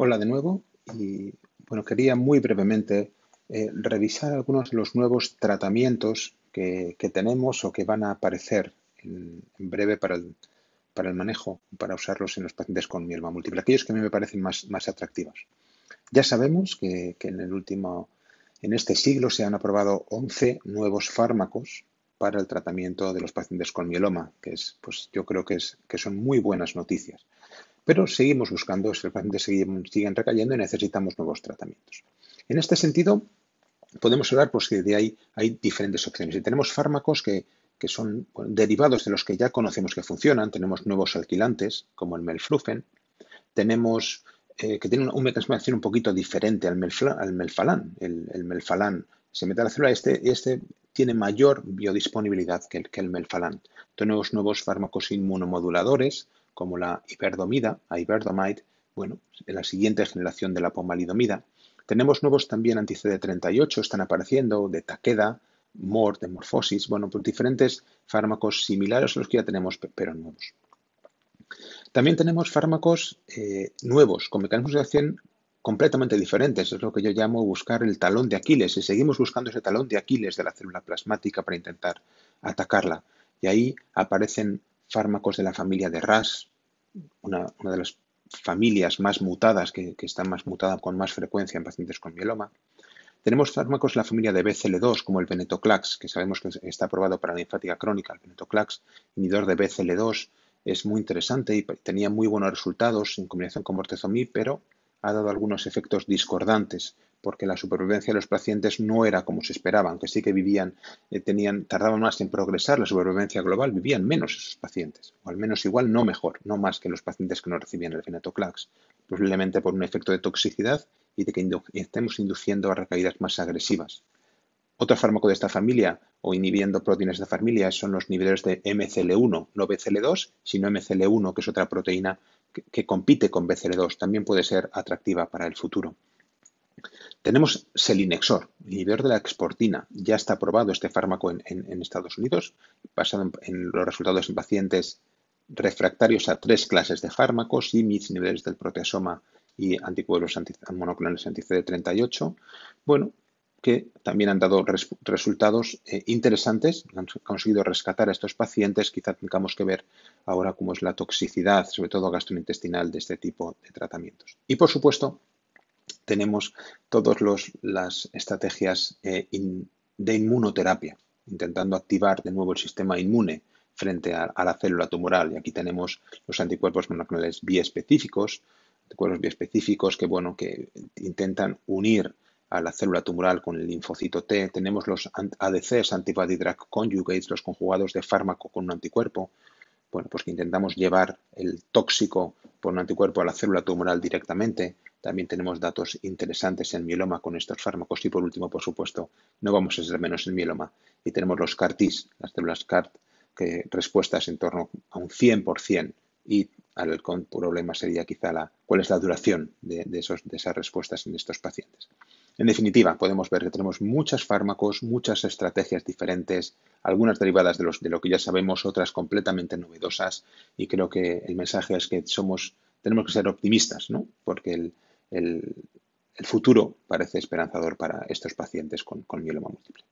Hola de nuevo y bueno, quería muy brevemente eh, revisar algunos de los nuevos tratamientos que, tenemos o que van a aparecer en, breve para el, para el, manejo, para usarlos en los pacientes con mieloma múltiple, aquellos que a mí me parecen más, más atractivos. Ya sabemos que, en el último, en este siglo se han aprobado 11 nuevos fármacos para el tratamiento de los pacientes con mieloma, que es, pues yo creo que, es, que son muy buenas noticias. Pero seguimos buscando, los pacientes siguen, recayendo y necesitamos nuevos tratamientos. En este sentido, podemos hablar pues, que de ahí hay diferentes opciones. Y tenemos fármacos que, son derivados de los que ya conocemos que funcionan. Tenemos nuevos alquilantes, como el melflufen. Tenemos eh, que tienen un mecanismo de acción un poquito diferente al, melfalán. El, melfalán se mete a la célula este, este tiene mayor biodisponibilidad que el, que el melfalán. Tenemos nuevos fármacos inmunomoduladores como la hiperdomida, iberdomide, bueno, en la siguiente generación de la pomalidomida. Tenemos nuevos también anti-CD38, están apareciendo, de Takeda, MOR, de Morphosis, bueno, pues diferentes fármacos similares a los que ya tenemos, pero nuevos. También tenemos fármacos eh, nuevos, con mecanismos de acción completamente diferentes. Es lo que yo llamo buscar el talón de Aquiles. Y seguimos buscando ese talón de Aquiles de la célula plasmática para intentar atacarla. Y ahí aparecen fármacos de la familia de RAS, una, de las familias más mutadas, que, están más mutadas con más frecuencia en pacientes con mieloma. Tenemos fármacos de la familia de BCL2, como el venetoclax, que sabemos que está aprobado para la linfática crónica. El venetoclax, inhibidor de BCL2, es muy interesante y tenía muy buenos resultados en combinación con bortezomib, pero ha dado algunos efectos discordantes porque la supervivencia de los pacientes no era como se esperaba, aunque sí que vivían, eh, tenían, tardaban más en progresar la supervivencia global, vivían menos esos pacientes, o al menos igual no mejor, no más que los pacientes que no recibían el venetoclax, posiblemente por un efecto de toxicidad y de que estemos induciendo a recaídas más agresivas. Otro fármaco de esta familia o inhibiendo proteínas de esta familia son los niveles de MCL1, no BCL2, sino MCL1, que es otra proteína que, que compite con BCL2. También puede ser atractiva para el futuro. Tenemos selinexor, inhibidor de la exportina. Ya está aprobado este fármaco en, Estados Unidos, basado en, los resultados en pacientes refractarios a tres clases de fármacos, IMIDs, niveles del proteasoma y anticuerpos monoclonales anti-CD38. Bueno, que también han dado resultados eh, interesantes, han conseguido rescatar a estos pacientes. Quizá tengamos que ver ahora cómo es la toxicidad, sobre todo gastrointestinal, de este tipo de tratamientos. Y por supuesto, tenemos todas las estrategias eh, de inmunoterapia, intentando activar de nuevo el sistema inmune frente a, la célula tumoral. Y aquí tenemos los anticuerpos monoclonales biespecíficos, anticuerpos biespecíficos que, bueno, que intentan unir a la célula tumoral con el linfocito T. Tenemos los ADCs, antibody drug conjugates, los conjugados de fármaco con un anticuerpo. Bueno, pues que intentamos llevar el tóxico por un anticuerpo a la célula tumoral directamente. También tenemos datos interesantes en mieloma con estos fármacos y por último, por supuesto, no vamos a ser menos en mieloma y tenemos los CAR-Ts, las células CAR, que respuestas en torno a un 100% y el problema sería quizá la, cuál es la duración de, esas respuestas en estos pacientes. En definitiva, podemos ver que tenemos muchos fármacos, muchas estrategias diferentes, algunas derivadas de, lo que ya sabemos, otras completamente novedosas y creo que el mensaje es que somos, tenemos que ser optimistas, ¿no? porque el, el, futuro parece esperanzador para estos pacientes con mieloma múltiple.